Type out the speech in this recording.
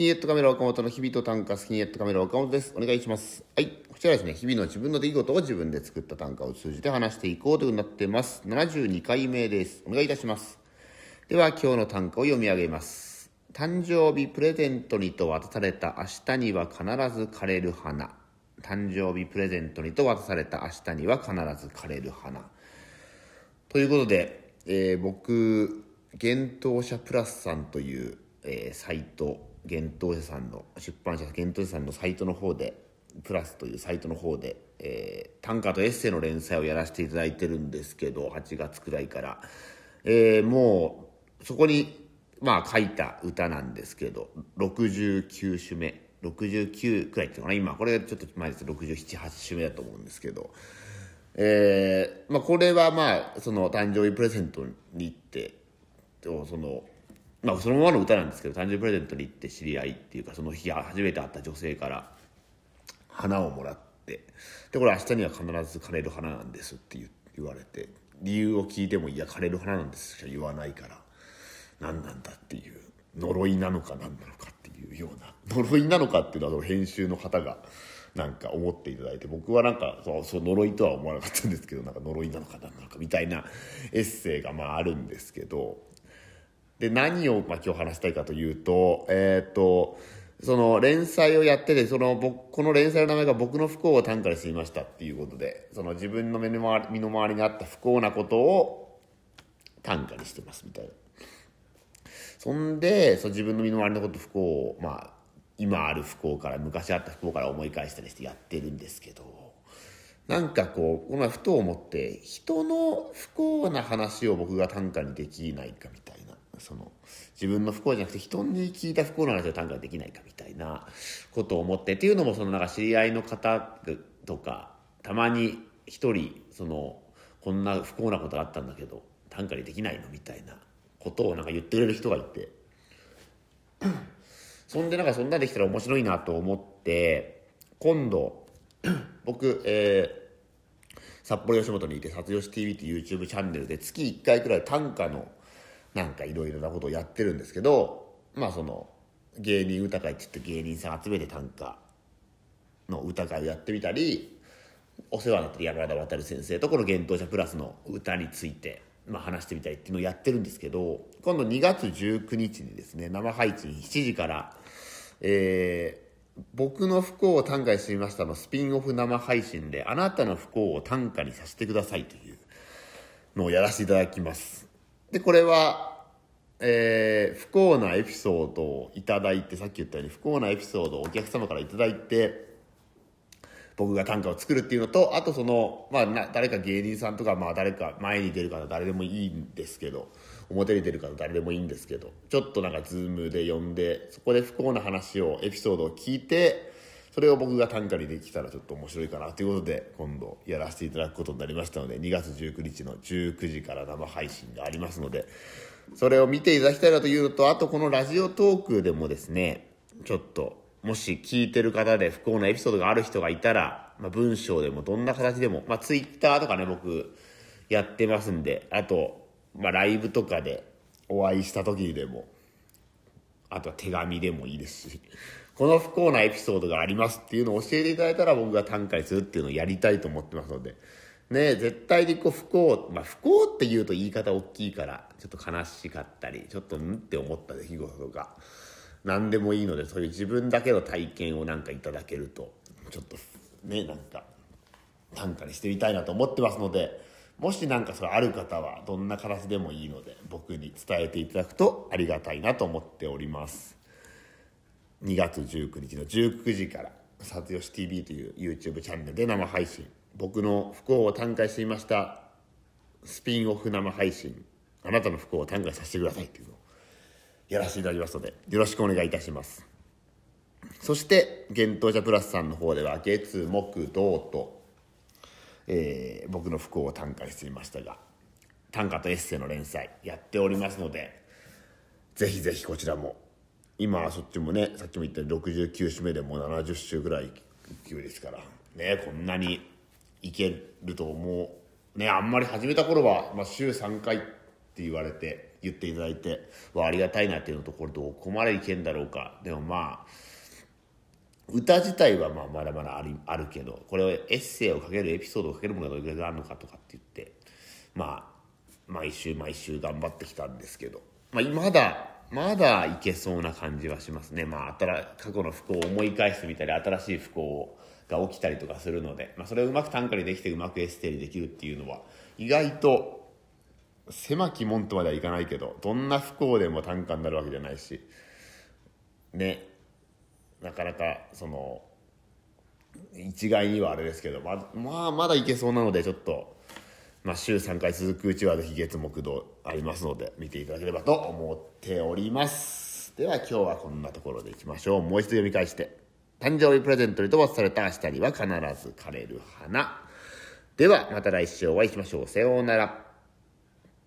キンヘッドカメラ岡本の日々と短歌スキンヘッドカメラ岡本です。お願いします。はい。こちらですね、日々の自分の出来事を自分で作った短歌を通じて話していこうというふうになってます。72回目です。お願いいたします。では、今日の短歌を読み上げます。誕生日プレゼントにと渡された明日には必ず枯れる花。誕生日プレゼントにと渡された明日には必ず枯れる花。ということで、えー僕、幻冬舎プラスさんという、えーサイト、幻冬舎さんの、出版社幻冬舎さんのサイトの方で、プラスというサイトの方で、えー短歌とエッセイの連載をやらせていただいてるんですけど、8月くらいから。えーもう、そこに、まあ書いた歌なんですけど、69首目、69くらいっていうかな、今、これちょっと前です。67、8首目だと思うんですけど、えーまあ、これはまあその誕生日プレゼントに行ってその、まあ、そのままの歌なんですけど誕生日プレゼントに行って知り合いっていうかその日初めて会った女性から花をもらってでこれ明日には必ず枯れる花なんですって言われて理由を聞いてもいや枯れる花なんですしか言わないから何なんだっていう呪いなのか何なのかっていうような呪いなのかっていうのは編集の方がなんか思っていただいて僕はなんかそう呪いとは思わなかったんですけどなんか呪いなのか何なのかみたいなエッセイがまああるんですけどで何をまあ今日話したいかというとえっ、とその連載をやっててその僕この連載の名前が「僕の不幸を短歌にしてみました」っていうことでその自分の身の回り身の回りにあった不幸なことを短歌にしてますみたいな。そんでそう自分の身の回りのこと不幸をまあ今ある不幸から昔あった不幸から思い返したりしてやってるんですけどなんかこうこのふと思って人の不幸な話を僕が短歌にできないかみたいなその自分の不幸じゃなくて人に聞いた不幸な話を短歌にできないかみたいなことを思ってっていうのもそのなんか知り合いの方とかたまに一人そのこんな不幸なことがあったんだけど短歌にできないのみたいなことをなんか言ってくれる人がいて。そんでなんかそんなできたら面白いなと思って今度 僕、えー札幌吉本にいて「殺吉 TV」っていう YouTube チャンネルで月1回くらい短歌のなんかいろいろなことをやってるんですけどまあその芸人歌会って言って芸人さん集めて短歌の歌会をやってみたりお世話になってる山田渡先生とこの「幻冬舎プラス」の歌について、まあ、話してみたりっていうのをやってるんですけど今度2月19日にですね生配信7時から、えー僕の不幸を短歌にしてみました」のスピンオフ生配信で「あなたの不幸を短歌にさせてください」というのをやらせていただきます。でこれはえー不幸なエピソードをいただいてさっき言ったように不幸なエピソードをお客様からいただいて僕が短歌を作るっていうのとあとその、まあ、な誰か芸人さんとか、まあ、誰か前に出る方誰でもいいんですけど表に出る方誰でもいいんですけどちょっとなんかズームで呼んでそこで不幸な話をエピソードを聞いてそれを僕が短歌にできたらちょっと面白いかなということで今度やらせていただくことになりましたので2月19日の19時から生配信がありますのでそれを見ていただきたいなというのとあとこのラジオトークでもですねちょっともし聞いてる方で不幸なエピソードがある人がいたら、まあ、文章でもどんな形でも、まあ、ツイッターとかね僕やってますんであと、まあ、ライブとかでお会いした時にでもあとは手紙でもいいですしこの不幸なエピソードがありますっていうのを教えていただいたら僕が短歌にするっていうのをやりたいと思ってますので。ね絶対にこう不幸まあ不幸っていうと言い方大きいからちょっと悲しかったりちょっとんって思った出来事とか何でもいいのでそういう自分だけの体験をなんかいただけるとちょっとねなんか短歌にしてみたいなと思ってますのでもし何かそれある方はどんな形でもいいので僕に伝えていただくとありがたいなと思っております。2月19日の19時から「さつよし TV」という YouTube チャンネルで生配信。僕の不幸を短歌してみましたスピンオフ生配信。あなたの不幸を短歌させてくださいっていうのをやらせていただきますのでよろしくお願いいたします。そして幻冬舎プラスさんの方では月木土と、えー僕の不幸を短歌してみましたが短歌とエッセイの連載やっておりますのでぜひぜひこちらも今そっちもねさっきも言ったように69週目でもう70週ぐらい勢いですから。ねこんなにいけると思う。ねあんまり始めた頃は、まあ、週3回って言われて言っていただいてはありがたいなっていうのとこれどこまでいけんだろうか。でもまあ歌自体はまあまだまだありあるけどこれをエッセイをかけるエピソードをかけるものがどれぐらいあるのかとかって言ってまあ毎週毎週頑張ってきたんですけど、まあ、まだまだいけそうな感じはしますね。まあ新過去の不幸を思い返してみたり新しい不幸が起きたりとかするので、まあ、それをうまく短歌にできてうまくエステにできるっていうのは意外と狭き門とまではいかないけどどんな不幸でも短歌になるわけじゃないし。ね。なかなかその一概にはあれですけどままあまだいけそうなのでちょっと、まあ、週3回続くうちはぜひ月木土ありますので見ていただければと思っております。では今日はこんなところでいきましょう。もう一度読み返して。誕生日プレゼントに飛ばされた明日には必ず枯れる花ではまた来週お会いしましょう。さようなら。